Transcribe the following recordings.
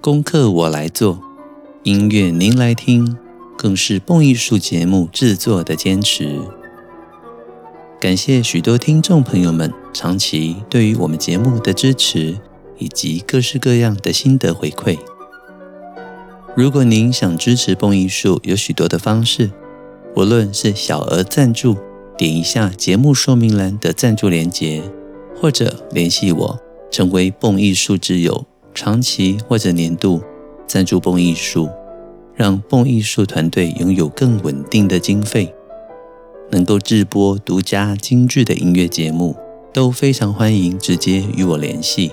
功课我来做，音乐您来听，更是蹦艺术节目制作的坚持。感谢许多听众朋友们长期对于我们节目的支持。以及各式各样的心得回馈。如果您想支持蹦艺术，有许多的方式，无论是小额赞助，点一下节目说明栏的赞助连结，或者联系我，成为蹦艺术之友，长期或者年度赞助蹦艺术，让蹦艺术团队拥有更稳定的经费，能够制播独家精致的音乐节目，都非常欢迎直接与我联系。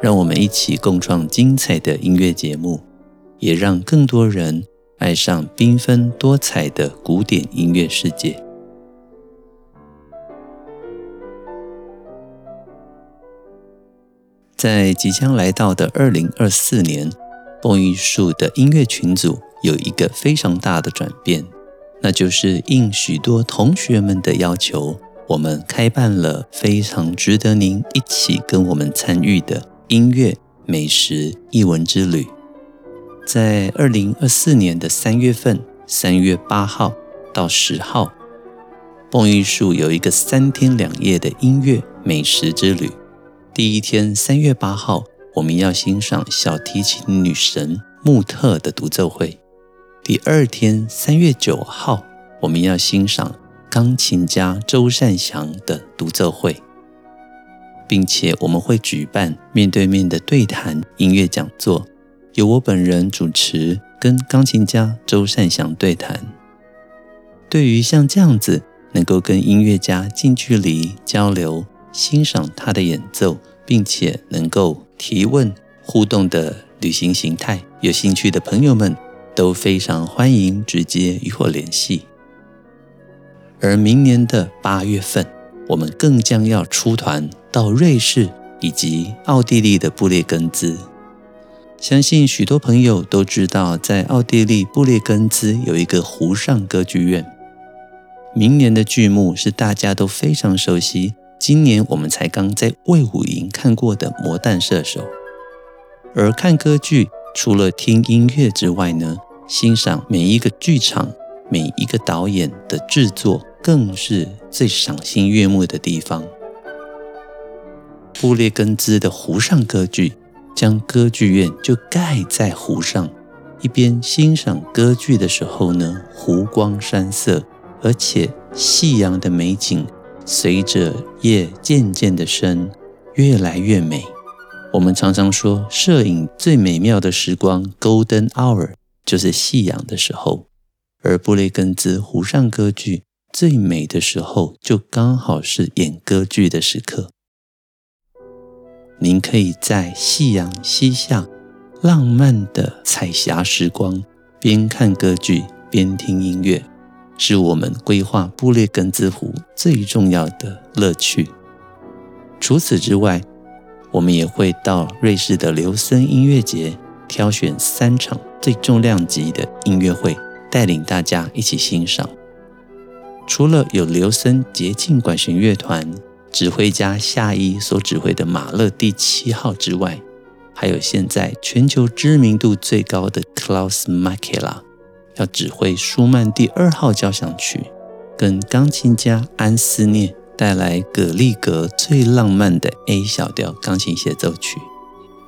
让我们一起共创精彩的音乐节目，也让更多人爱上缤纷多彩的古典音乐世界。在即将来到的二零二四年，蹦艺术的音乐群组有一个非常大的转变，那就是应许多同学们的要求，我们开办了非常值得您一起跟我们参与的。音乐、美食、艺文之旅，在二零二四年的三月份，三月八号到十号，蹦艺术有一个三天两夜的音乐美食之旅。第一天，三月八号，我们要欣赏小提琴女神穆特的独奏会；第二天，三月九号，我们要欣赏钢琴家周善祥的独奏会。并且我们会举办面对面的对谈音乐讲座，由我本人主持，跟钢琴家周善祥对谈。对于像这样子能够跟音乐家近距离交流、欣赏他的演奏，并且能够提问互动的旅行形态，有兴趣的朋友们都非常欢迎直接与我联系。而明年的八月份，我们更将要出团。到瑞士以及奥地利的布列根兹，相信许多朋友都知道，在奥地利布列根兹有一个湖上歌剧院。明年的剧目是大家都非常熟悉，今年我们才刚在魏武营看过的《魔弹射手》。而看歌剧，除了听音乐之外呢，欣赏每一个剧场、每一个导演的制作，更是最赏心悦目的地方。布列根兹的湖上歌剧，将歌剧院就盖在湖上，一边欣赏歌剧的时候呢，湖光山色，而且夕阳的美景随着夜渐渐的深，越来越美。我们常常说，摄影最美妙的时光 （Golden Hour） 就是夕阳的时候，而布雷根兹湖上歌剧最美的时候，就刚好是演歌剧的时刻。您可以在夕阳西下、浪漫的彩霞时光，边看歌剧边听音乐，是我们规划布列根兹湖最重要的乐趣。除此之外，我们也会到瑞士的琉森音乐节，挑选三场最重量级的音乐会，带领大家一起欣赏。除了有琉森节庆管弦乐团。指挥家夏伊所指挥的马勒第七号之外，还有现在全球知名度最高的 Klaus Makela 要指挥舒曼第二号交响曲，跟钢琴家安斯涅带来葛利格最浪漫的 A 小调钢琴协奏曲，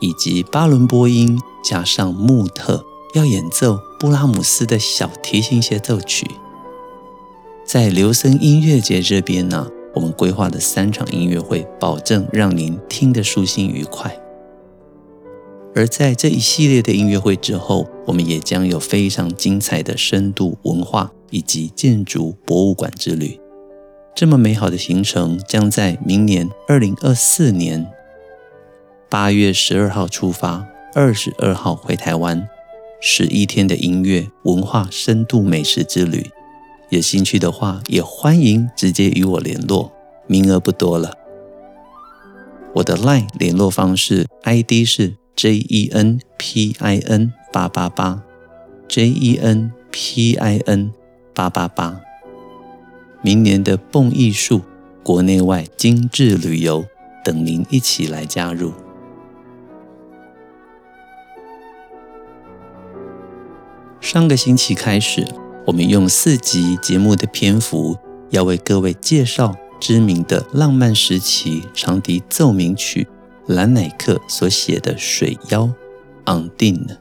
以及巴伦波音加上穆特要演奏布拉姆斯的小提琴协奏曲，在留声音乐节这边呢。我们规划的三场音乐会，保证让您听得舒心愉快。而在这一系列的音乐会之后，我们也将有非常精彩的深度文化以及建筑博物馆之旅。这么美好的行程，将在明年二零二四年八月十二号出发，二十二号回台湾，十一天的音乐文化深度美食之旅。有兴趣的话，也欢迎直接与我联络，名额不多了。我的 LINE 联络方式 ID 是 JENPIN 八八八，JENPIN 八八八。明年的蹦艺术国内外精致旅游，等您一起来加入。上个星期开始，我们用四集节目的篇幅，要为各位介绍知名的浪漫时期长笛奏鸣曲兰乃克所写的《水妖》Undine。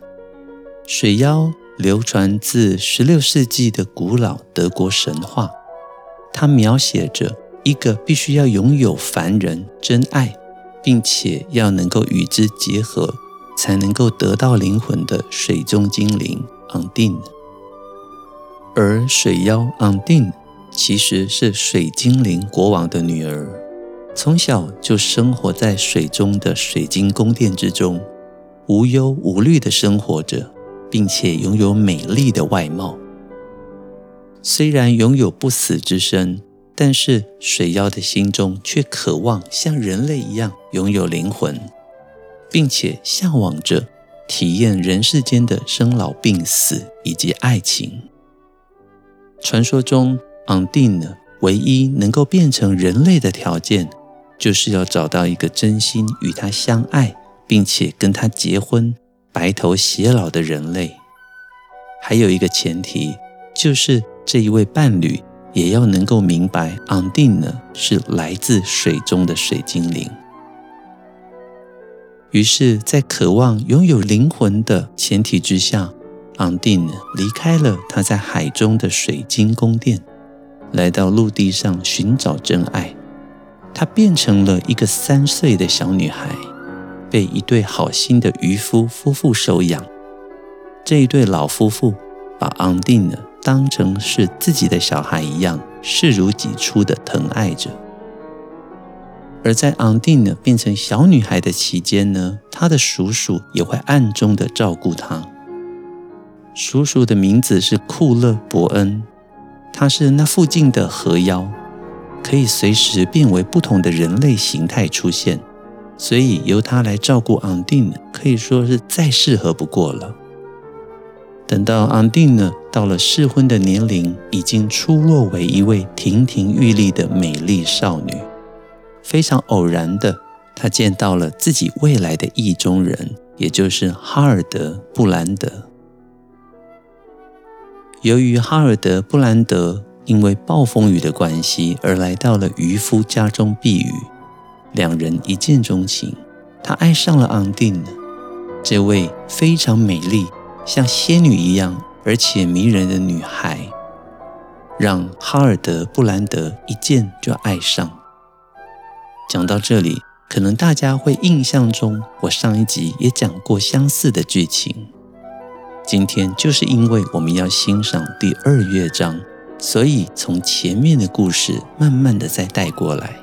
水妖流传自十六世纪的古老德国神话，它描写着一个必须要拥有凡人真爱，并且要能够与之结合，才能够得到灵魂的水中精灵 Undine。而水妖 Undine 其实是水精灵国王的女儿，从小就生活在水中的水晶宫殿之中，无忧无虑地生活着，并且拥有美丽的外貌。虽然拥有不死之身，但是水妖的心中却渴望像人类一样拥有灵魂，并且向往着体验人世间的生老病死以及爱情。传说中，Undine 唯一能够变成人类的条件，就是要找到一个真心与他相爱，并且跟他结婚、白头偕老的人类。还有一个前提，就是这一位伴侣也要能够明白，Undine 是来自水中的水精灵。于是，在渴望拥有灵魂的前提之下，Undine 离开了她在海中的水晶宫殿，来到陆地上寻找真爱。她变成了一个三岁的小女孩，被一对好心的渔夫夫妇收养。这一对老夫妇把 Undine 当成是自己的小孩一样，视如己出的疼爱着。而在 Undine 变成小女孩的期间呢，她的叔叔也会暗中的照顾她。叔叔的名字是库勒伯恩，他是那附近的河妖，可以随时变为不同的人类形态出现，所以由他来照顾 Undine 可以说是再适合不过了。等到 Undine 到了适婚的年龄，已经出落为一位亭亭玉立的美丽少女。非常偶然的，她见到了自己未来的意中人，也就是哈尔德·布兰德。由于哈尔德·布兰德因为暴风雨的关系而来到了渔夫家中避雨，两人一见钟情。他爱上了 Undine，这位非常美丽、像仙女一样而且迷人的女孩，让哈尔德·布兰德一见就爱上。讲到这里，可能大家会印象中，我上一集也讲过相似的剧情。今天就是因为我们要欣赏第二乐章，所以从前面的故事慢慢的再带过来。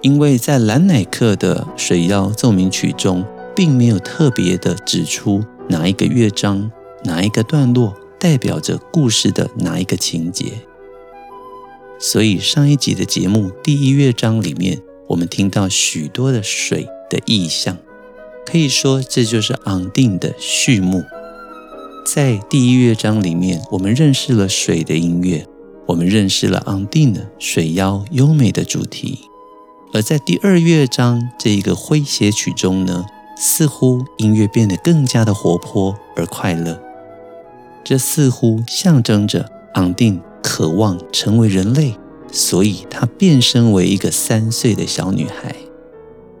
因为在兰乃克的《水妖奏鸣曲》中，并没有特别的指出哪一个乐章、哪一个段落代表着故事的哪一个情节，所以上一集的节目第一乐章里面，我们听到许多的水的意象。可以说，这就是昂定的序幕。在第一乐章里面，我们认识了水的音乐，我们认识了昂蒂娜水妖优美的主题。而在第二乐章这一个诙谐曲中呢，似乎音乐变得更加的活泼而快乐。这似乎象征着昂蒂娜渴望成为人类，所以她变身为一个三岁的小女孩。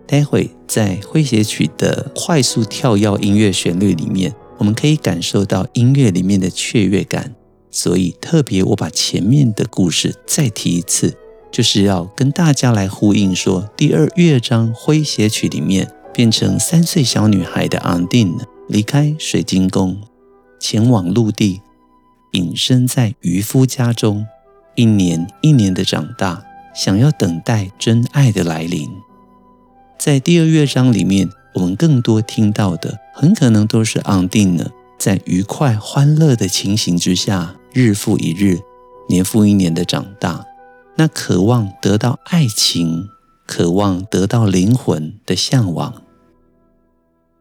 待会在诙谐曲的快速跳跃音乐旋律里面，我们可以感受到音乐里面的雀跃感。所以特别我把前面的故事再提一次，就是要跟大家来呼应说，第二乐章诙谐曲里面变成三岁小女孩的 Undine 离开水晶宫，前往陆地，隐身在渔夫家中，一年一年的长大，想要等待真爱的来临。在第二乐章里面，我们更多听到的，很可能都是昂定呢，在愉快欢乐的情形之下，日复一日，年复一年的长大，那渴望得到爱情，渴望得到灵魂的向往。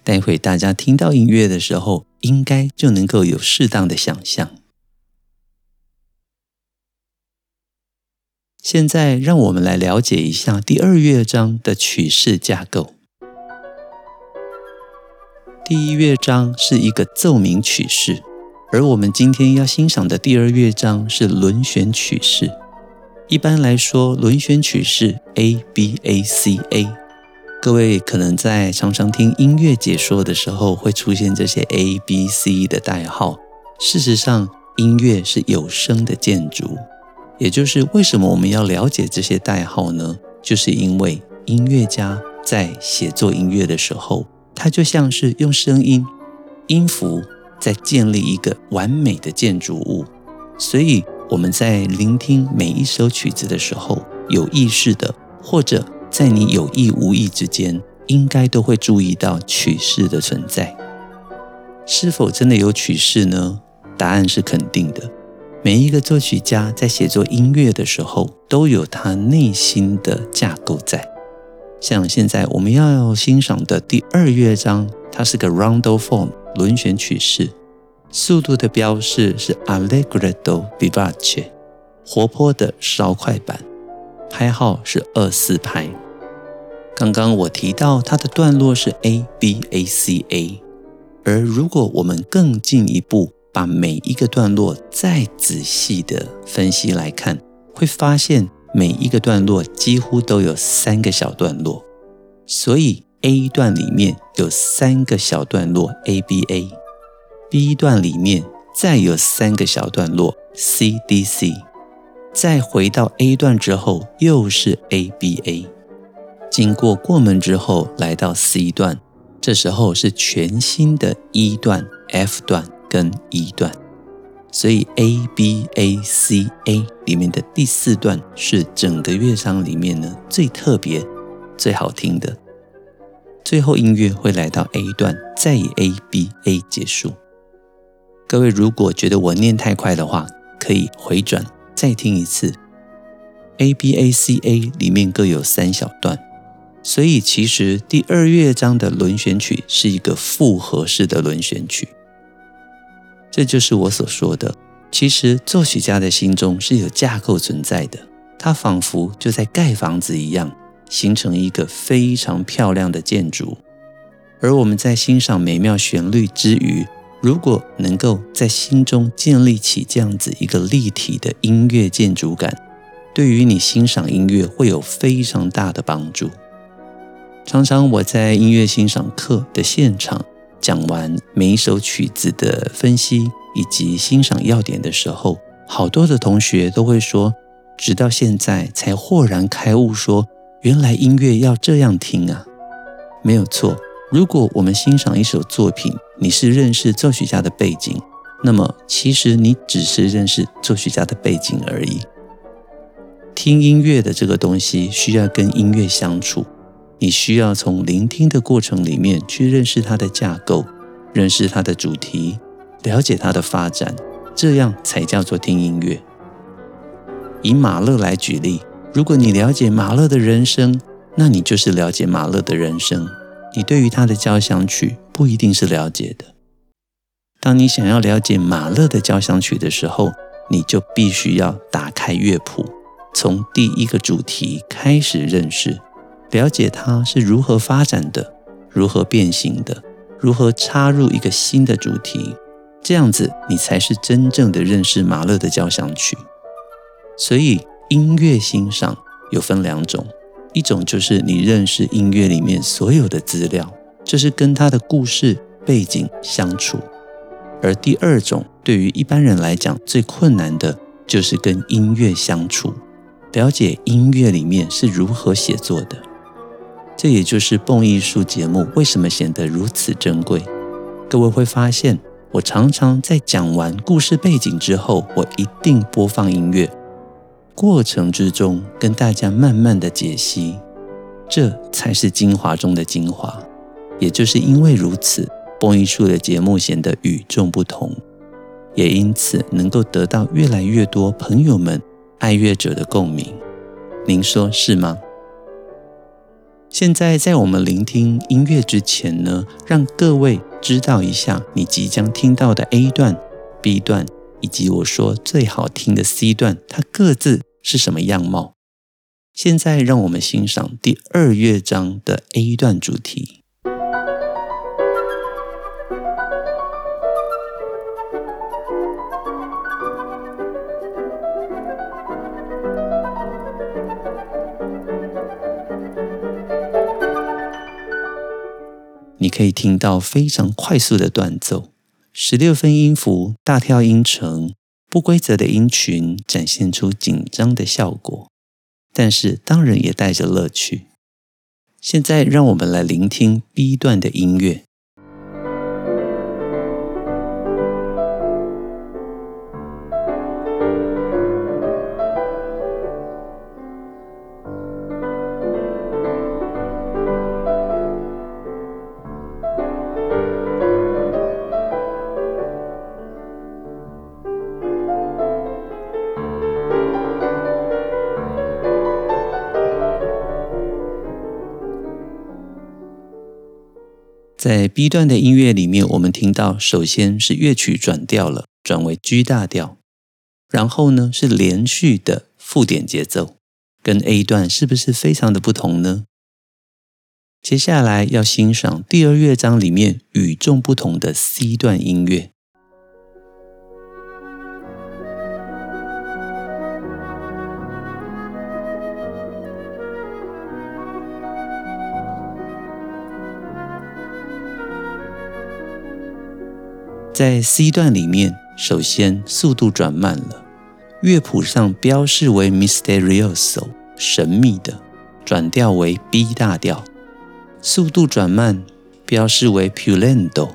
待会大家听到音乐的时候，应该就能够有适当的想象。现在，让我们来了解一下第二乐章的曲式架构。第一乐章是一个奏鸣曲式，而我们今天要欣赏的第二乐章是轮旋曲式。一般来说，轮旋曲式 A B A C A，各位可能在常常听音乐解说的时候会出现这些 A B C 的代号。事实上，音乐是有声的建筑。也就是为什么我们要了解这些代号呢？就是因为音乐家在写作音乐的时候，它就像是用声音、音符在建立一个完美的建筑物。所以我们在聆听每一首曲子的时候，有意识的，或者在你有意无意之间，应该都会注意到曲式的存在。是否真的有曲式呢？答案是肯定的。每一个作曲家在写作音乐的时候，都有他内心的架构在。像现在我们要欣赏的第二乐章，它是个 Rondo form 轮旋曲式，速度的标示是 Allegretto vivace 活泼的稍快板，拍号是二四拍。刚刚我提到它的段落是 A B A C A，而如果我们更进一步，把每一个段落再仔细的分析来看，会发现每一个段落几乎都有三个小段落，所以 A 段里面有三个小段落 A B A，B 段里面再有三个小段落 C D C，再回到 A 段之后又是 A B A，经过过门之后来到 C 段，这时候是全新的 E 段 F 段。跟一段，所以 A B A C A 里面的第四段是整个乐章里面呢最特别、最好听的。最后音乐会来到 A 段，再以 A B A 结束。各位如果觉得我念太快的话，可以回转再听一次。A B A C A 里面各有三小段，所以其实第二乐章的轮旋曲是一个复合式的轮旋曲。这就是我所说的，其实作曲家的心中是有架构存在的，他仿佛就在盖房子一样，形成一个非常漂亮的建筑。而我们在欣赏美妙旋律之余，如果能够在心中建立起这样子一个立体的音乐建筑感，对于你欣赏音乐会有非常大的帮助。常常我在音乐欣赏课的现场。讲完每一首曲子的分析以及欣赏要点的时候，好多的同学都会说，直到现在才豁然开悟说，原来音乐要这样听啊！没有错，如果我们欣赏一首作品，你是认识作曲家的背景，那么其实你只是认识作曲家的背景而已。听音乐的这个东西需要跟音乐相处。你需要从聆听的过程里面去认识它的架构，认识它的主题，了解它的发展，这样才叫做听音乐。以马勒来举例，如果你了解马勒的人生，那你就是了解马勒的人生。你对于他的交响曲不一定是了解的。当你想要了解马勒的交响曲的时候，你就必须要打开乐谱，从第一个主题开始认识。了解它是如何发展的，如何变形的，如何插入一个新的主题，这样子你才是真正的认识马勒的交响曲。所以音乐欣赏有分两种，一种就是你认识音乐里面所有的资料，就是跟他的故事背景相处；而第二种对于一般人来讲最困难的，就是跟音乐相处，了解音乐里面是如何写作的。这也就是蹦艺术节目为什么显得如此珍贵。各位会发现，我常常在讲完故事背景之后，我一定播放音乐，过程之中跟大家慢慢的解析，这才是精华中的精华。也就是因为如此，蹦艺术的节目显得与众不同，也因此能够得到越来越多朋友们、爱乐者的共鸣。您说是吗？现在在我们聆听音乐之前呢，让各位知道一下你即将听到的 A 段、B 段，以及我说最好听的 C 段，它各自是什么样貌。现在让我们欣赏第二乐章的 A 段主题。你可以听到非常快速的断奏，十六分音符大跳音程，不规则的音群展现出紧张的效果，但是当然也带着乐趣。现在让我们来聆听 B 段的音乐。在 B 段的音乐里面，我们听到，首先是乐曲转调了，转为 G 大调，然后呢是连续的附点节奏，跟 A 段是不是非常的不同呢？接下来要欣赏第二乐章里面与众不同的 C 段音乐。在 C 段里面，首先速度转慢了，乐谱上标示为 Misterioso 神秘的，转调为 B 大调，速度转慢，标示为 Pulento，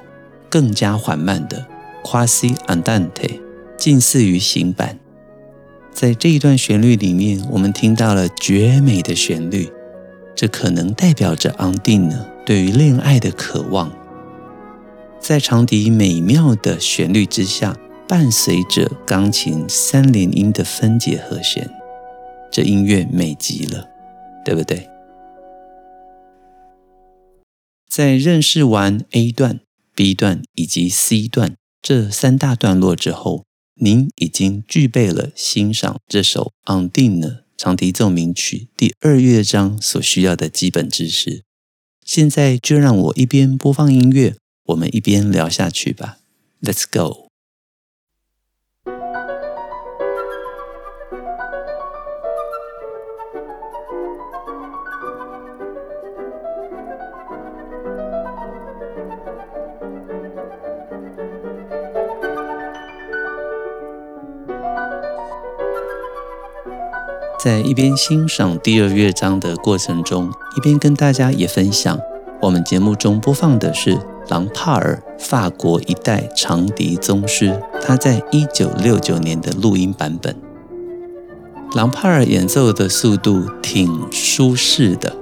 更加缓慢的 Quasi andante 近似于行板。在这一段旋律里面，我们听到了绝美的旋律，这可能代表着 Undine 对于恋爱的渴望。在长笛美妙的旋律之下，伴随着钢琴三连音的分解和弦，这音乐美极了，对不对？在认识完 A 段、B 段以及 C 段这三大段落之后，您已经具备了欣赏这首《Undine》长笛奏鸣曲第二乐章所需要的基本知识。现在就让我一边播放音乐。我们一边聊下去吧，Let's go。在一边欣赏第二乐章的过程中，一边跟大家也分享，我们节目中播放的是。朗帕尔，法国一代长笛宗师，他在一九六九年的录音版本。朗帕尔演奏的速度挺舒适的，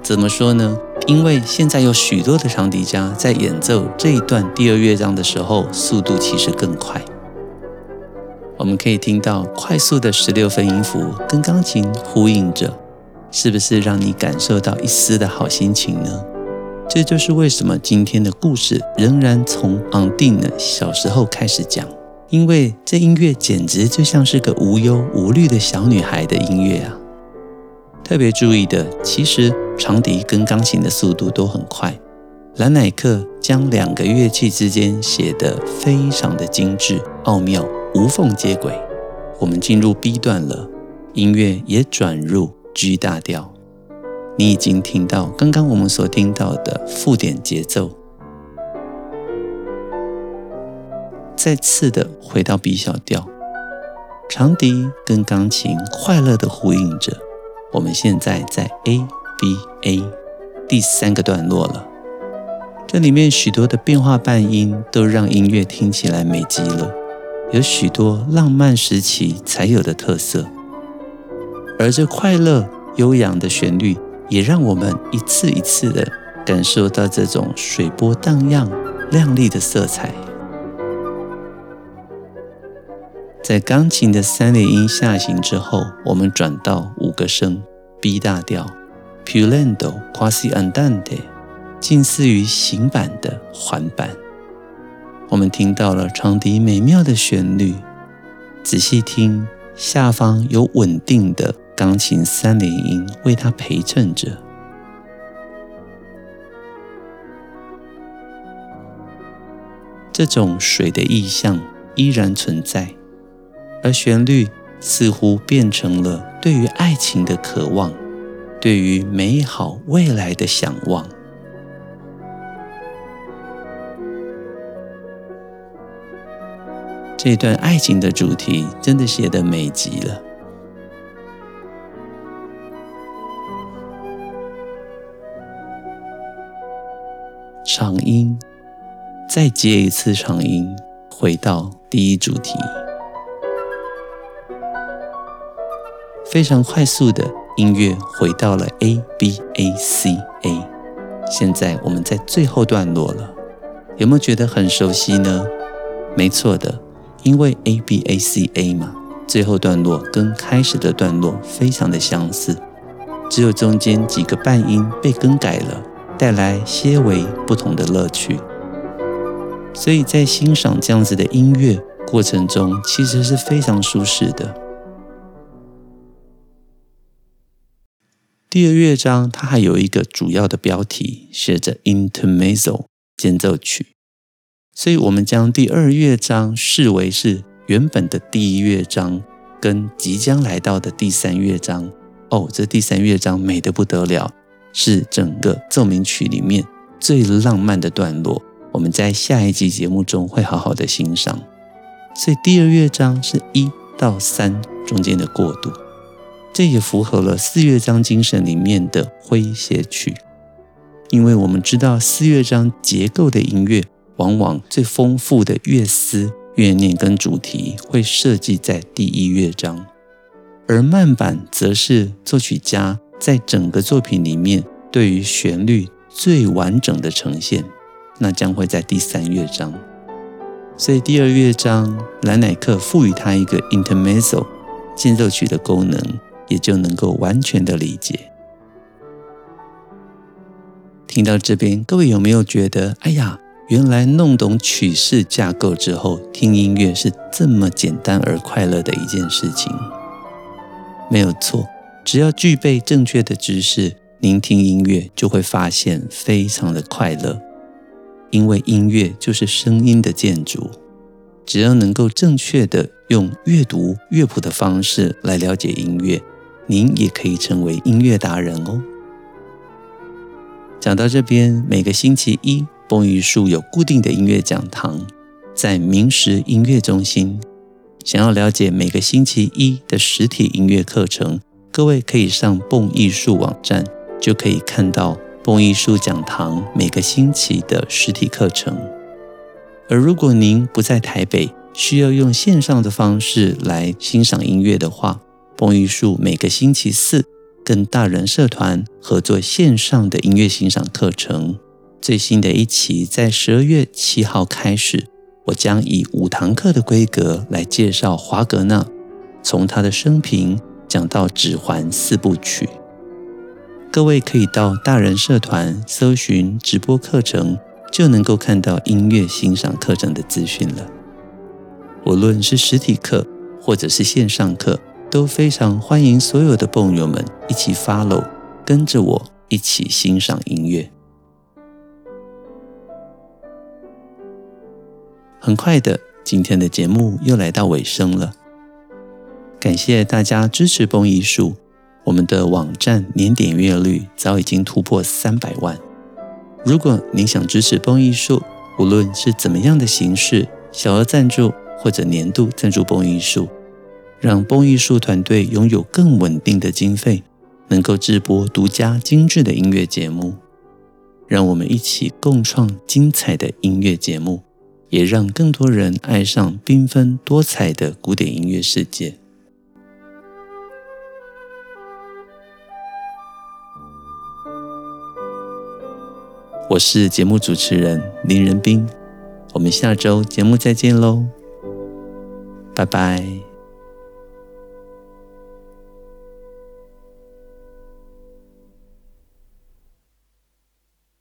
怎么说呢？因为现在有许多的长笛家在演奏这一段第二乐章的时候，速度其实更快。我们可以听到快速的十六分音符跟钢琴呼应着，是不是让你感受到一丝的好心情呢？这就是为什么今天的故事仍然从 Undine 小时候开始讲，因为这音乐简直就像是个无忧无虑的小女孩的音乐啊！特别注意的，其实长笛跟钢琴的速度都很快。兰乃克将两个乐器之间写得非常的精致、奥妙、无缝接轨。我们进入 B 段了，音乐也转入 G 大调。你已经听到刚刚我们所听到的附点节奏，再次的回到 B 小调，长笛跟钢琴快乐的呼应着。我们现在在 A B A 第三个段落了，这里面许多的变化半音都让音乐听起来美极了，有许多浪漫时期才有的特色，而这快乐悠扬的旋律。也让我们一次一次的感受到这种水波荡漾、亮丽的色彩。在钢琴的三连音下行之后，我们转到五个声 B 大调，più lento quasi andante，近似于行板的缓板。我们听到了长笛美妙的旋律，仔细听，下方有稳定的钢琴三连音为他陪衬着。这种水的意象依然存在。而旋律似乎变成了对于爱情的渴望，对于美好未来的向往。这段爱情的主题真的写得美极了。长音，再接一次长音，回到第一主题。非常快速的音乐回到了 A B A C A，现在我们在最后段落了，有没有觉得很熟悉呢？没错的，因为 A B A C A 嘛，最后段落跟开始的段落非常的相似，只有中间几个半音被更改了，带来些微不同的乐趣。所以在欣赏这样子的音乐过程中，其实是非常舒适的。第二乐章，它还有一个主要的标题，写着 Intermezzo 间奏曲，所以我们将第二乐章视为是原本的第一乐章跟即将来到的第三乐章。哦，这第三乐章美得不得了，是整个奏鸣曲里面最浪漫的段落。我们在下一集节目中会好好的欣赏。所以第二乐章是一到三中间的过渡。这也符合了四乐章精神里面的诙谐曲，因为我们知道四乐章结构的音乐，往往最丰富的乐思、乐念跟主题会设计在第一乐章，而慢板则是作曲家在整个作品里面对于旋律最完整的呈现，那将会在第三乐章。所以第二乐章，兰乃克赋予它一个 intermezzo 间奏曲的功能。也就能够完全的理解。听到这边，各位有没有觉得，哎呀，原来弄懂曲式架构之后，听音乐是这么简单而快乐的一件事情？没有错，只要具备正确的知识，聆听音乐就会发现非常的快乐，因为音乐就是声音的建筑。只要能够正确的用阅读乐谱的方式来了解音乐。您也可以成为音乐达人哦。讲到这边，每个星期一，蹦艺术有固定的音乐讲堂，在明石音乐中心。想要了解每个星期一的实体音乐课程，各位可以上蹦艺术网站，就可以看到蹦艺术讲堂每个星期的实体课程。而如果您不在台北，需要用线上的方式来欣赏音乐的话，蹦艺术每个星期四跟大人社团合作线上的音乐欣赏课程，最新的一期在十二月七号开始。我将以五堂课的规格来介绍华格纳，从他的生平讲到《指环》四部曲。各位可以到大人社团搜寻直播课程，就能够看到音乐欣赏课程的资讯了。无论是实体课或者是线上课。都非常欢迎所有的蹦友们一起 follow，跟着我一起欣赏音乐。很快的，今天的节目又来到尾声了。感谢大家支持蹦艺术，我们的网站年点阅率早已经突破三百万。如果您想支持蹦艺术，无论是怎么样的形式，小额赞助或者年度赞助蹦艺术。让蹦艺术团队拥有更稳定的经费，能够制播独家精致的音乐节目。让我们一起共创精彩的音乐节目，也让更多人爱上缤纷多彩的古典音乐世界。我是节目主持人林仁斌，我们下周节目再见喽，拜拜。